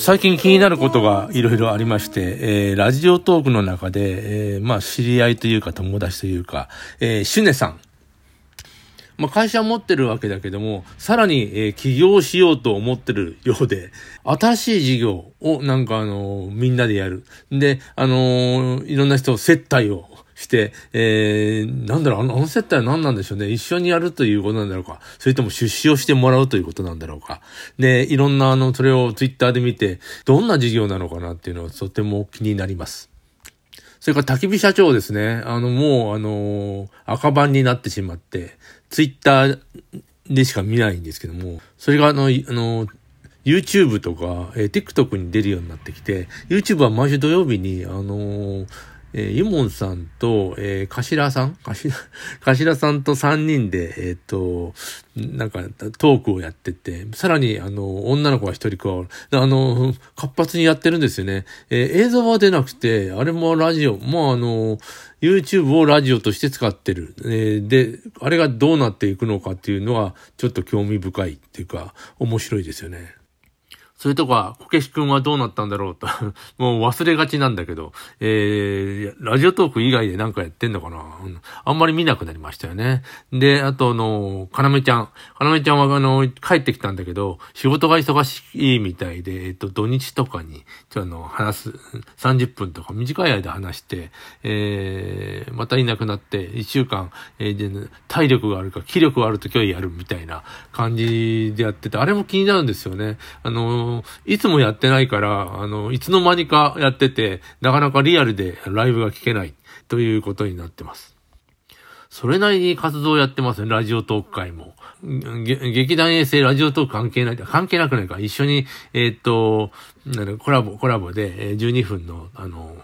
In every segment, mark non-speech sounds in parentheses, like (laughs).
最近気になることがいろいろありまして、えー、ラジオトークの中で、えー、まあ、知り合いというか友達というか、えー、シュネさん。まあ、会社持ってるわけだけども、さらに、えー、起業しようと思ってるようで、新しい事業をなんかあの、みんなでやる。で、あの、いろんな人接待をして、えー、なんだろう、あの、接待は何なんでしょうね。一緒にやるということなんだろうか。それとも出資をしてもらうということなんだろうか。で、いろんな、あの、それをツイッターで見て、どんな事業なのかなっていうのはとても気になります。それから焚き火社長ですね。あの、もう、あの赤番になってしまって、ツイッターでしか見ないんですけども、それがあの、あの、YouTube とか、えー、TikTok に出るようになってきて、YouTube は毎週土曜日に、あのー、えー、ユモンさんと、えー、頭さん？頭、(laughs) 頭さんと3人で、えっ、ー、と、なんか、トークをやってて、さらに、あの、女の子が一人加わる。あの、活発にやってるんですよね。えー、映像は出なくて、あれもラジオ、まあ、あの、YouTube をラジオとして使ってる。えー、で、あれがどうなっていくのかっていうのは、ちょっと興味深いっていうか、面白いですよね。それとか、こけしくんはどうなったんだろうと (laughs) もう忘れがちなんだけど、えー、ラジオトーク以外で何かやってんのかなあんまり見なくなりましたよね。で、あと、あの、かなめちゃん。かなめちゃんは、あの、帰ってきたんだけど、仕事が忙しいみたいで、えっと、土日とかに、ちょ、あの、話す、30分とか短い間話して、えー、またいなくなって、1週間、えー、で、体力があるか、気力があるときはやるみたいな感じでやってて、あれも気になるんですよね。あの、いつもやってないから、あの、いつの間にかやってて、なかなかリアルでライブが聞けないということになってます。それなりに活動やってますね、ラジオトーク会も。劇団衛星ラジオトーク関係ない、関係なくないか。一緒に、えー、っと、コラボ、コラボで、12分の、あの、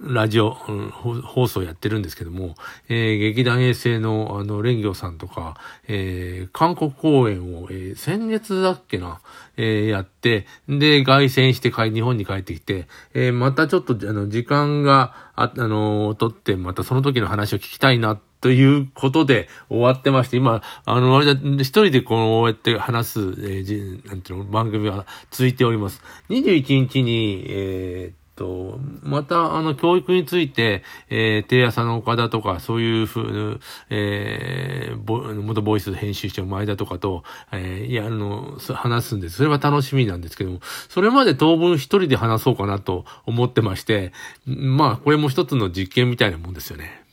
ラジオ、放送やってるんですけども、えー、劇団衛星のあの、蓮行さんとか、えー、韓国公演を、えー、先月だっけな、えー、やって、で、凱旋して帰、日本に帰ってきて、えー、またちょっと、あの、時間が、あ、あのー、とって、またその時の話を聞きたいな、ということで終わってまして、今、あの、一人でこうやって話す、えー、なんていうの、番組は続いております。21日に、えーと、また、あの、教育について、えー、テレ朝の岡田とか、そういうふう、えー、ボ、元ボイス編集長前田とかと、えー、やあの、話すんです。それは楽しみなんですけども、それまで当分一人で話そうかなと思ってまして、まあ、これも一つの実験みたいなもんですよね。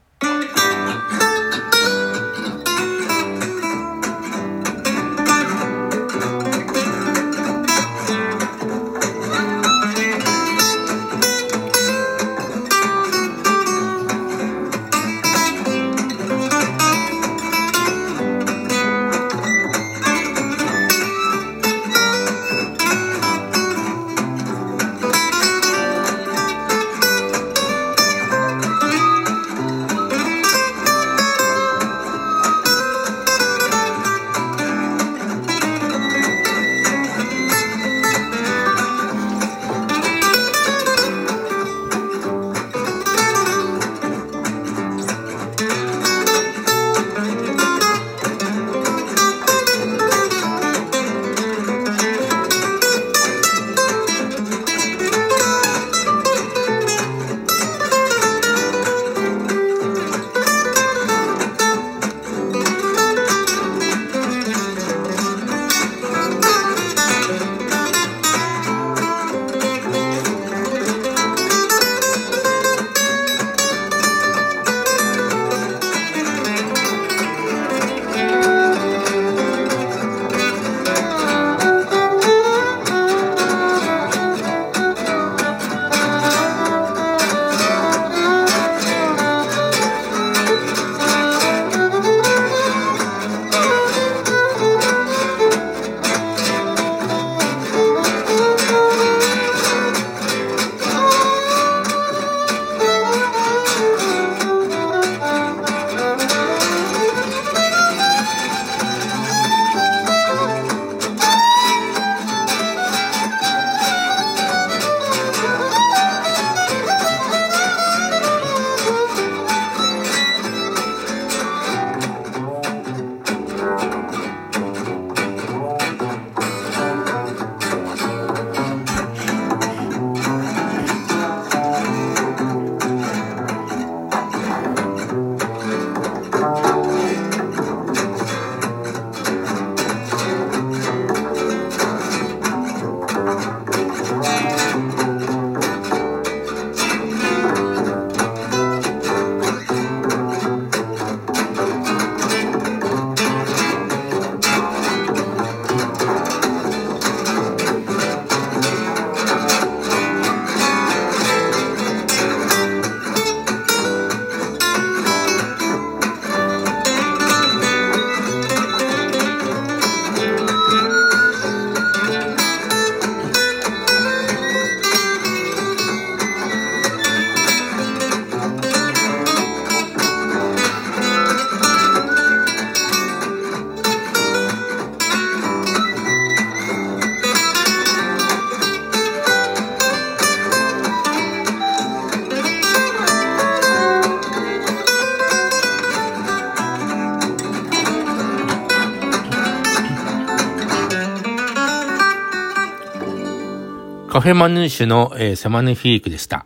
カフェマヌーシュの、えー、セマネフィークでした。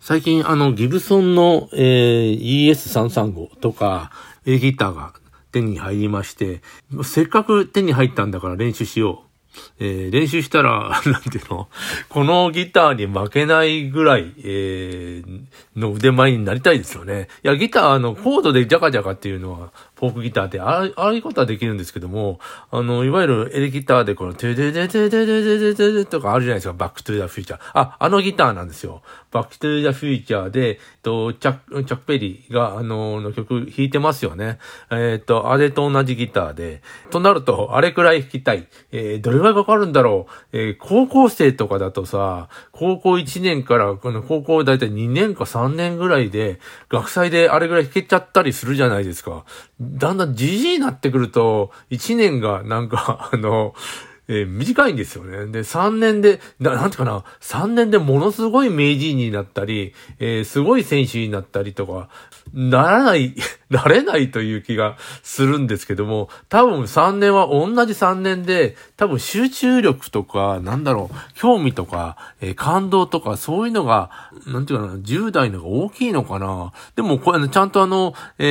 最近、あの、ギブソンの、えー、ES335 とか、エギターが手に入りまして、せっかく手に入ったんだから練習しよう。えー、練習したら、(laughs) なんていうの、このギターに負けないぐらい、えー、の腕前になりたいですよね。いや、ギター、の、コードでジャカジャカっていうのは、フォークギターって、ああいうことはできるんですけども、あの、いわゆるエレギターでこの、テデデデデデデデデデとかあるじゃないですか、バックトゥーザフューチャー。あ、あのギターなんですよ。バックトゥーザフューチャーで、と、チャック、チャックベリーが、あの、の曲弾いてますよね。えっ、と、あれと同じギターで、となると、あれくらい弾きたい。えー、どれぐらいかかるんだろう。えー、高校生とかだとさ、高校1年から、この高校だいたい2年か3年ぐらいで、学祭であれぐらい弾けちゃったりするじゃないですか。だんだんじじいになってくると、一年がなんか、あの、えー、短いんですよね。で、3年で、ななんていうかな、3年でものすごい名人になったり、えー、すごい選手になったりとか、ならない、(laughs) なれないという気がするんですけども、多分3年は同じ3年で、多分集中力とか、なんだろう、興味とか、えー、感動とか、そういうのが、なんていうかな、10代のが大きいのかな。でも、これ、ちゃんとあの、え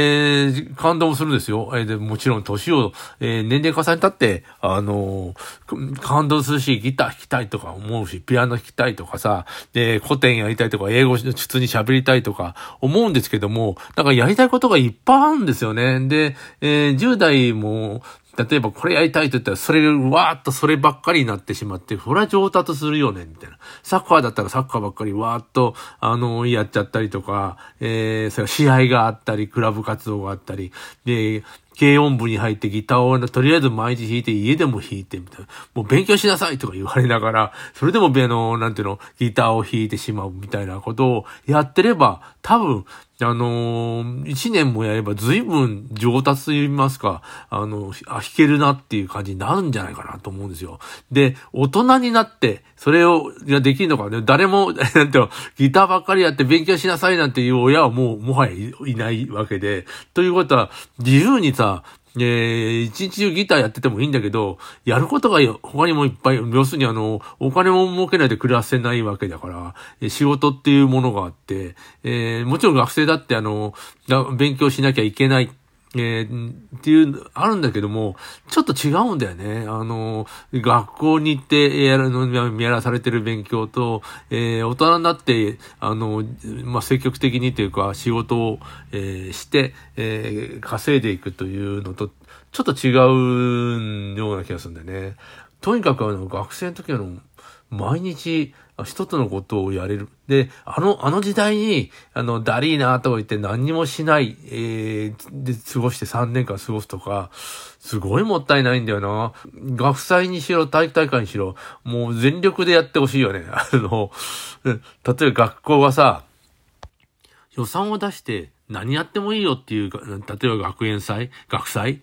ー、感動もするんですよ。えー、でもちろん年を、えー、年齢重ねたって、あの感動するし、ギター弾きたいとか思うし、ピアノ弾きたいとかさ、で、古典やりたいとか、英語普通に喋りたいとか思うんですけども、だかやりたいことがいっぱいあるんですよね。で、えー、10代も、例えばこれやりたいと言ったら、それ、わーっとそればっかりになってしまって、それは上達するよね、みたいな。サッカーだったらサッカーばっかりわーっと、あの、やっちゃったりとか、えー、それ試合があったり、クラブ活動があったり、で、軽音部に入ってギターをとりあえず毎日弾いて家でも弾いてみたいな。もう勉強しなさいとか言われながら、それでもあの、なんていうの、ギターを弾いてしまうみたいなことをやってれば、多分、あのー、一年もやれば随分上達と言いますか、あの、あ、弾けるなっていう感じになるんじゃないかなと思うんですよ。で、大人になって、それを、が、できるのかね、誰も、(laughs) なんていうの、ギターばっかりやって勉強しなさいなんていう親はもう、もはやいないわけで、ということは、自由にさ、えー、一日中ギターやっててもいいんだけど、やることが他にもいっぱい、要するにあの、お金も儲けないで暮らせないわけだから、仕事っていうものがあって、えー、もちろん学生だってあの、勉強しなきゃいけないえー、っていう、あるんだけども、ちょっと違うんだよね。あの、学校に行ってやるの、やらされてる勉強と、えー、大人になって、あの、まあ、積極的にというか、仕事を、えー、して、えー、稼いでいくというのと、ちょっと違うような気がするんだよね。とにかくあの、学生の時の、毎日、一つのことをやれる。で、あの、あの時代に、あの、ダリーナとか言って何にもしない、えー、で、過ごして3年間過ごすとか、すごいもったいないんだよな。学祭にしろ、体育大会にしろ、もう全力でやってほしいよね。(laughs) あの、例えば学校がさ、予算を出して何やってもいいよっていう、例えば学園祭学祭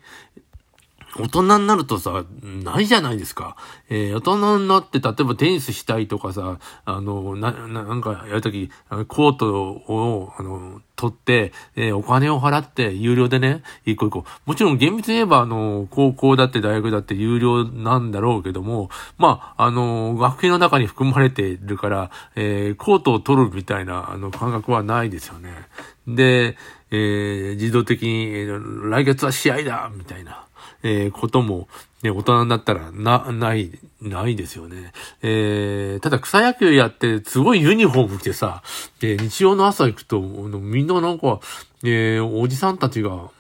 大人になるとさ、ないじゃないですか。えー、大人になって、例えばテニスしたいとかさ、あの、な、なんかやるとき、コートを、あの、取って、えー、お金を払って、有料でね、一個一個。もちろん厳密に言えば、あの、高校だって大学だって有料なんだろうけども、まあ、あの、学費の中に含まれているから、えー、コートを取るみたいな、あの、感覚はないですよね。で、えー、自動的に、え来月は試合だみたいな。えー、ことも、ね、大人になったらな、ない、ないですよね。えー、ただ草野球やって、すごいユニフォーム着てさ、で、日曜の朝行くと、みんななんか、えー、おじさんたちが、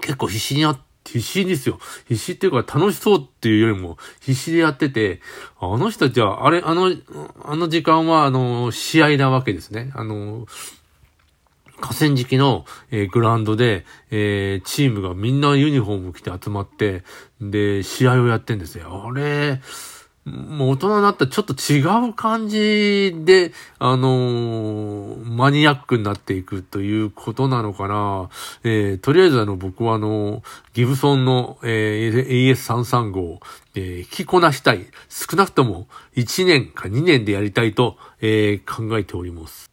結構必死にやって、必死ですよ。必死っていうか楽しそうっていうよりも必死でやってて、あの人たちは、あれ、あの、あの時間は、あの、試合なわけですね。あの、河川敷の、えー、グラウンドで、えー、チームがみんなユニフォーム着て集まって、で、試合をやってんですよ。あれ、もう大人になったらちょっと違う感じで、あのー、マニアックになっていくということなのかな。えー、とりあえずあの、僕はあの、ギブソンの、えー、AS335 を、えー、聞きこなしたい。少なくとも1年か2年でやりたいと、えー、考えております。